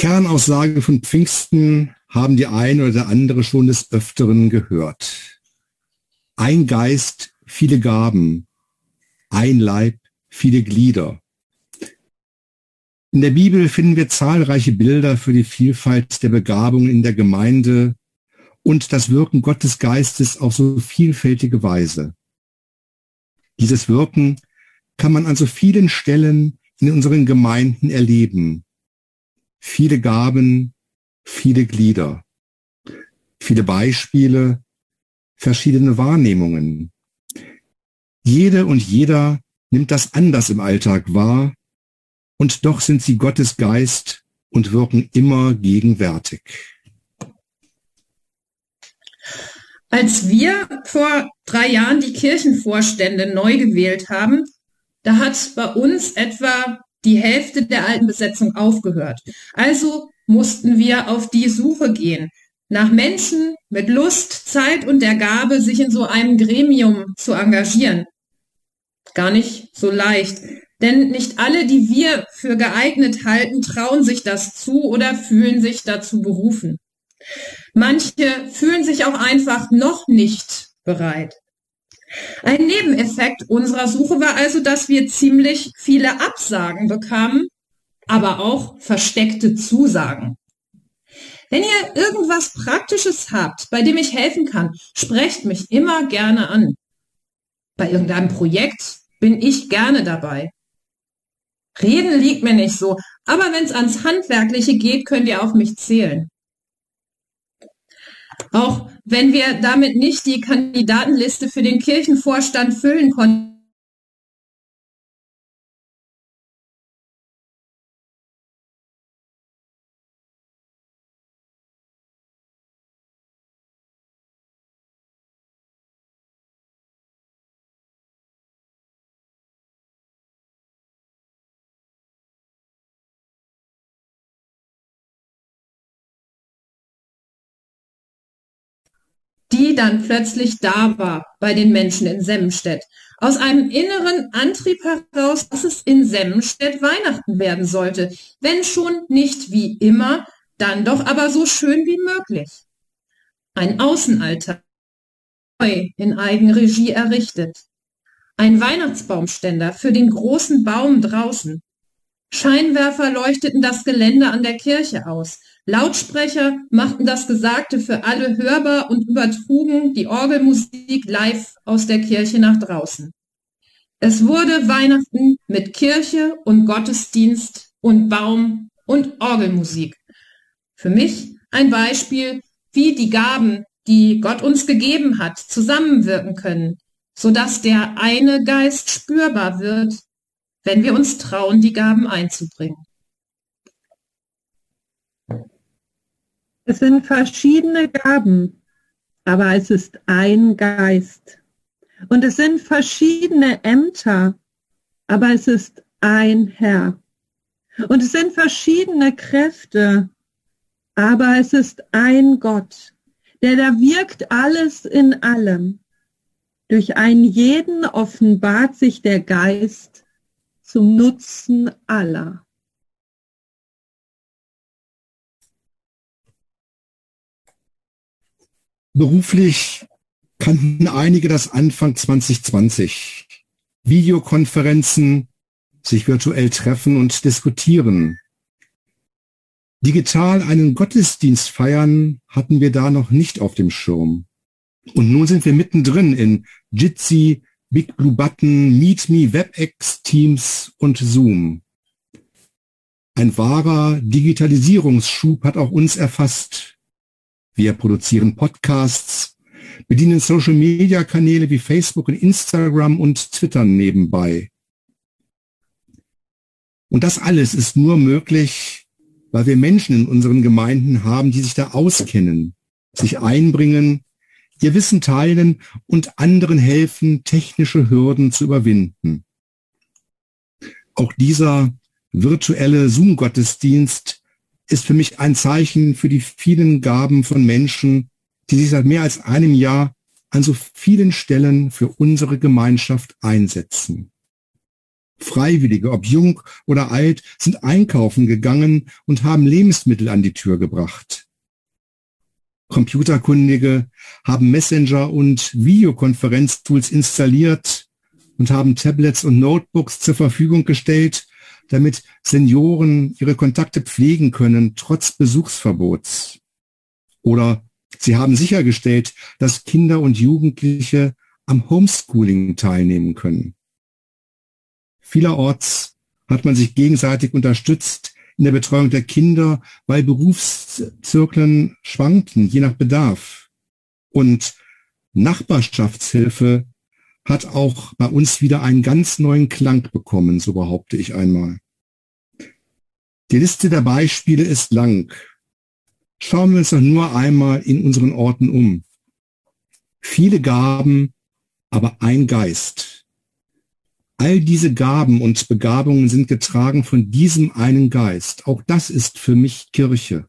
Kernaussage von Pfingsten haben die eine oder der andere schon des Öfteren gehört. Ein Geist, viele Gaben, ein Leib, viele Glieder. In der Bibel finden wir zahlreiche Bilder für die Vielfalt der Begabungen in der Gemeinde und das Wirken Gottes Geistes auf so vielfältige Weise. Dieses Wirken kann man an so vielen Stellen in unseren Gemeinden erleben. Viele Gaben, viele Glieder, viele Beispiele, verschiedene Wahrnehmungen. Jede und jeder nimmt das anders im Alltag wahr und doch sind sie Gottes Geist und wirken immer gegenwärtig. Als wir vor drei Jahren die Kirchenvorstände neu gewählt haben, da hat bei uns etwa die Hälfte der alten Besetzung aufgehört. Also mussten wir auf die Suche gehen nach Menschen mit Lust, Zeit und der Gabe, sich in so einem Gremium zu engagieren. Gar nicht so leicht, denn nicht alle, die wir für geeignet halten, trauen sich das zu oder fühlen sich dazu berufen. Manche fühlen sich auch einfach noch nicht bereit. Ein Nebeneffekt unserer Suche war also, dass wir ziemlich viele Absagen bekamen, aber auch versteckte Zusagen. Wenn ihr irgendwas Praktisches habt, bei dem ich helfen kann, sprecht mich immer gerne an. Bei irgendeinem Projekt bin ich gerne dabei. Reden liegt mir nicht so, aber wenn es ans Handwerkliche geht, könnt ihr auf mich zählen. Auch wenn wir damit nicht die Kandidatenliste für den Kirchenvorstand füllen konnten, die dann plötzlich da war bei den Menschen in Semmenstedt. Aus einem inneren Antrieb heraus, dass es in Semmenstedt Weihnachten werden sollte. Wenn schon nicht wie immer, dann doch aber so schön wie möglich. Ein Außenaltar neu in Eigenregie errichtet. Ein Weihnachtsbaumständer für den großen Baum draußen. Scheinwerfer leuchteten das Gelände an der Kirche aus. Lautsprecher machten das Gesagte für alle hörbar und übertrugen die Orgelmusik live aus der Kirche nach draußen. Es wurde Weihnachten mit Kirche und Gottesdienst und Baum und Orgelmusik. Für mich ein Beispiel, wie die Gaben, die Gott uns gegeben hat, zusammenwirken können, so dass der eine Geist spürbar wird wenn wir uns trauen, die Gaben einzubringen. Es sind verschiedene Gaben, aber es ist ein Geist. Und es sind verschiedene Ämter, aber es ist ein Herr. Und es sind verschiedene Kräfte, aber es ist ein Gott, der da wirkt alles in allem. Durch einen jeden offenbart sich der Geist zum Nutzen aller. Beruflich kannten einige das Anfang 2020. Videokonferenzen, sich virtuell treffen und diskutieren. Digital einen Gottesdienst feiern hatten wir da noch nicht auf dem Schirm. Und nun sind wir mittendrin in Jitsi, Big Blue Button, MeetMe, WebEx, Teams und Zoom. Ein wahrer Digitalisierungsschub hat auch uns erfasst. Wir produzieren Podcasts, bedienen Social-Media-Kanäle wie Facebook und Instagram und Twitter nebenbei. Und das alles ist nur möglich, weil wir Menschen in unseren Gemeinden haben, die sich da auskennen, sich einbringen ihr Wissen teilen und anderen helfen, technische Hürden zu überwinden. Auch dieser virtuelle Zoom-Gottesdienst ist für mich ein Zeichen für die vielen Gaben von Menschen, die sich seit mehr als einem Jahr an so vielen Stellen für unsere Gemeinschaft einsetzen. Freiwillige, ob jung oder alt, sind einkaufen gegangen und haben Lebensmittel an die Tür gebracht. Computerkundige haben Messenger und Videokonferenztools installiert und haben Tablets und Notebooks zur Verfügung gestellt, damit Senioren ihre Kontakte pflegen können, trotz Besuchsverbots. Oder sie haben sichergestellt, dass Kinder und Jugendliche am Homeschooling teilnehmen können. Vielerorts hat man sich gegenseitig unterstützt in der Betreuung der Kinder, weil Berufszirkeln schwankten, je nach Bedarf. Und Nachbarschaftshilfe hat auch bei uns wieder einen ganz neuen Klang bekommen, so behaupte ich einmal. Die Liste der Beispiele ist lang. Schauen wir uns doch nur einmal in unseren Orten um. Viele Gaben, aber ein Geist. All diese Gaben und Begabungen sind getragen von diesem einen Geist. Auch das ist für mich Kirche.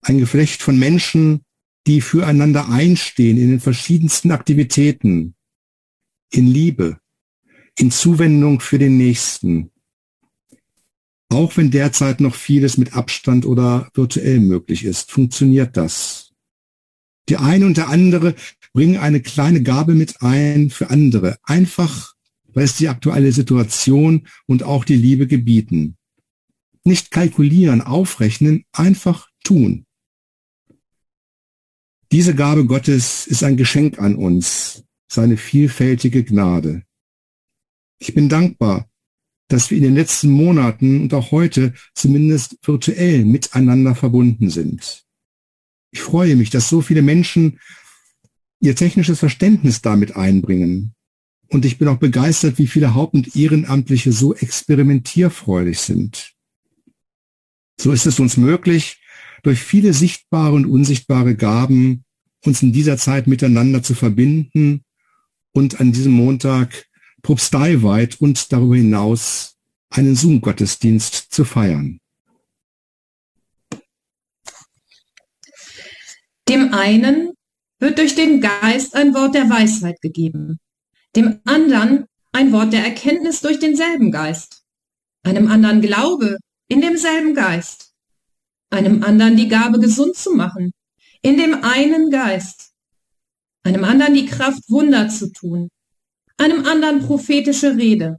Ein Geflecht von Menschen, die füreinander einstehen in den verschiedensten Aktivitäten, in Liebe, in Zuwendung für den Nächsten. Auch wenn derzeit noch vieles mit Abstand oder virtuell möglich ist, funktioniert das. Die eine und der andere bringen eine kleine Gabe mit ein für andere, einfach weil es die aktuelle Situation und auch die Liebe gebieten. Nicht kalkulieren, aufrechnen, einfach tun. Diese Gabe Gottes ist ein Geschenk an uns, seine vielfältige Gnade. Ich bin dankbar, dass wir in den letzten Monaten und auch heute zumindest virtuell miteinander verbunden sind. Ich freue mich, dass so viele Menschen ihr technisches Verständnis damit einbringen. Und ich bin auch begeistert, wie viele Haupt- und Ehrenamtliche so experimentierfreudig sind. So ist es uns möglich, durch viele sichtbare und unsichtbare Gaben uns in dieser Zeit miteinander zu verbinden und an diesem Montag propsteiweit und darüber hinaus einen Zoom-Gottesdienst zu feiern. Dem einen wird durch den Geist ein Wort der Weisheit gegeben, dem anderen ein Wort der Erkenntnis durch denselben Geist, einem anderen Glaube in demselben Geist, einem anderen die Gabe, gesund zu machen, in dem einen Geist, einem anderen die Kraft, Wunder zu tun, einem anderen prophetische Rede,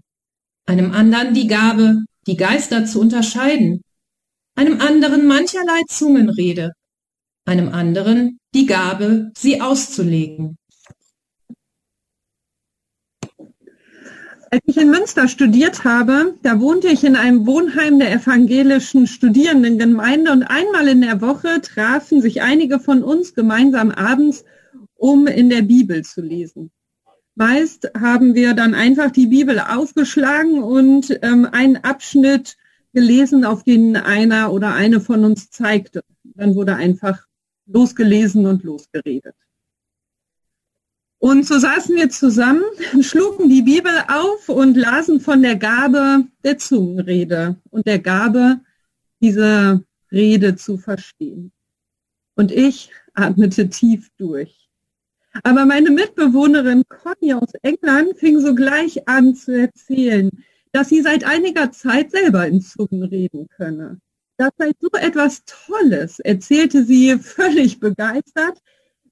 einem anderen die Gabe, die Geister zu unterscheiden, einem anderen mancherlei Zungenrede, einem anderen die Gabe, sie auszulegen. Als ich in Münster studiert habe, da wohnte ich in einem Wohnheim der evangelischen Studierendengemeinde und einmal in der Woche trafen sich einige von uns gemeinsam abends, um in der Bibel zu lesen. Meist haben wir dann einfach die Bibel aufgeschlagen und ähm, einen Abschnitt gelesen, auf den einer oder eine von uns zeigte. Dann wurde einfach losgelesen und losgeredet. Und so saßen wir zusammen, schlugen die Bibel auf und lasen von der Gabe der Zungenrede und der Gabe, diese Rede zu verstehen. Und ich atmete tief durch. Aber meine Mitbewohnerin Conny aus England fing sogleich an zu erzählen, dass sie seit einiger Zeit selber in Zungen reden könne. Das sei so etwas Tolles, erzählte sie völlig begeistert,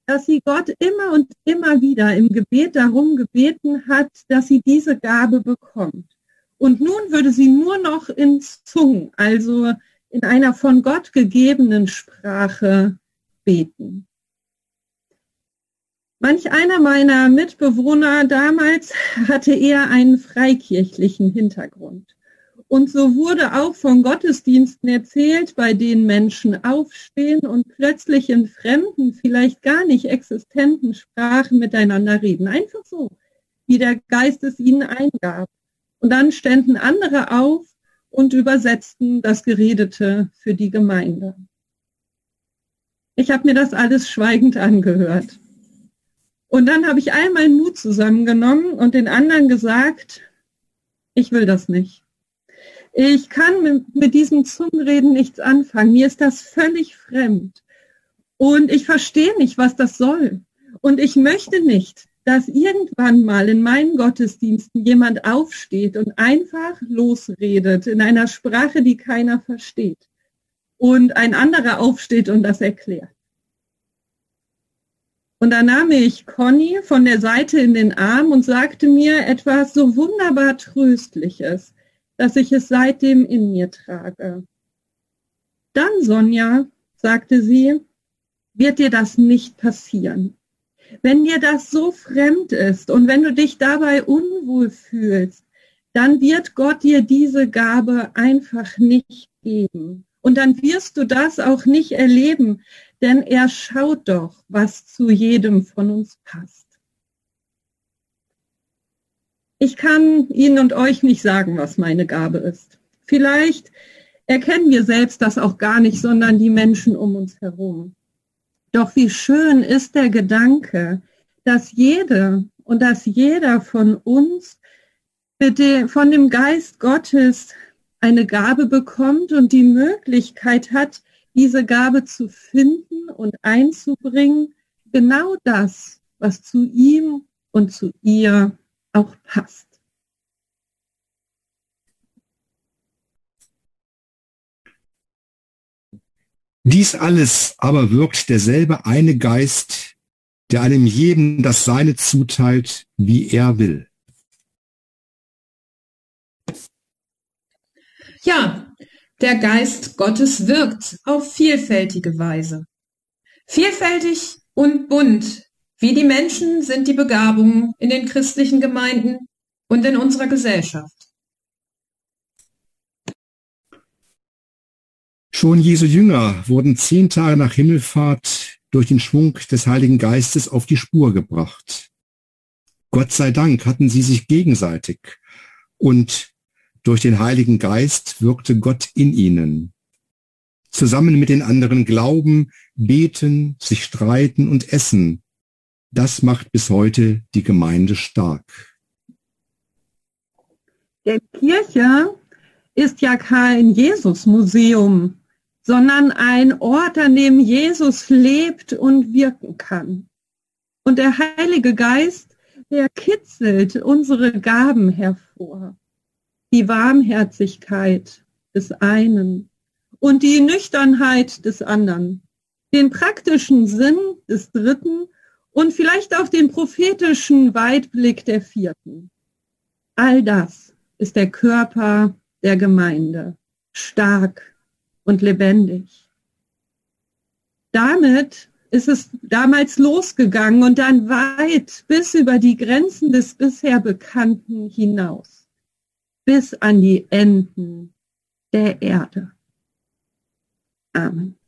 dass sie Gott immer und immer wieder im Gebet darum gebeten hat, dass sie diese Gabe bekommt. Und nun würde sie nur noch in Zungen, also in einer von Gott gegebenen Sprache beten. Manch einer meiner Mitbewohner damals hatte eher einen freikirchlichen Hintergrund. Und so wurde auch von Gottesdiensten erzählt, bei denen Menschen aufstehen und plötzlich in fremden, vielleicht gar nicht existenten Sprachen miteinander reden. Einfach so, wie der Geist es ihnen eingab. Und dann ständen andere auf und übersetzten das Geredete für die Gemeinde. Ich habe mir das alles schweigend angehört. Und dann habe ich all meinen Mut zusammengenommen und den anderen gesagt, ich will das nicht. Ich kann mit, mit diesem Zungenreden nichts anfangen. Mir ist das völlig fremd. Und ich verstehe nicht, was das soll. Und ich möchte nicht dass irgendwann mal in meinen Gottesdiensten jemand aufsteht und einfach losredet in einer Sprache, die keiner versteht. Und ein anderer aufsteht und das erklärt. Und da nahm ich Conny von der Seite in den Arm und sagte mir etwas so wunderbar Tröstliches, dass ich es seitdem in mir trage. Dann, Sonja, sagte sie, wird dir das nicht passieren. Wenn dir das so fremd ist und wenn du dich dabei unwohl fühlst, dann wird Gott dir diese Gabe einfach nicht geben. Und dann wirst du das auch nicht erleben, denn er schaut doch, was zu jedem von uns passt. Ich kann Ihnen und euch nicht sagen, was meine Gabe ist. Vielleicht erkennen wir selbst das auch gar nicht, sondern die Menschen um uns herum. Doch wie schön ist der Gedanke, dass jede und dass jeder von uns von dem Geist Gottes eine Gabe bekommt und die Möglichkeit hat, diese Gabe zu finden und einzubringen, genau das, was zu ihm und zu ihr auch passt. Dies alles aber wirkt derselbe eine Geist, der einem jedem das Seine zuteilt, wie er will. Ja, der Geist Gottes wirkt auf vielfältige Weise. Vielfältig und bunt, wie die Menschen sind die Begabungen in den christlichen Gemeinden und in unserer Gesellschaft. Schon Jesu Jünger wurden zehn Tage nach Himmelfahrt durch den Schwung des Heiligen Geistes auf die Spur gebracht. Gott sei Dank hatten sie sich gegenseitig und durch den Heiligen Geist wirkte Gott in ihnen. Zusammen mit den anderen glauben, beten, sich streiten und essen. Das macht bis heute die Gemeinde stark. Der Kirche ist ja kein Jesus-Museum, sondern ein Ort, an dem Jesus lebt und wirken kann. Und der Heilige Geist, der kitzelt unsere Gaben hervor. Die Warmherzigkeit des einen und die Nüchternheit des anderen, den praktischen Sinn des dritten und vielleicht auch den prophetischen Weitblick der vierten. All das ist der Körper der Gemeinde, stark und lebendig. Damit ist es damals losgegangen und dann weit bis über die Grenzen des bisher Bekannten hinaus, bis an die Enden der Erde. Amen.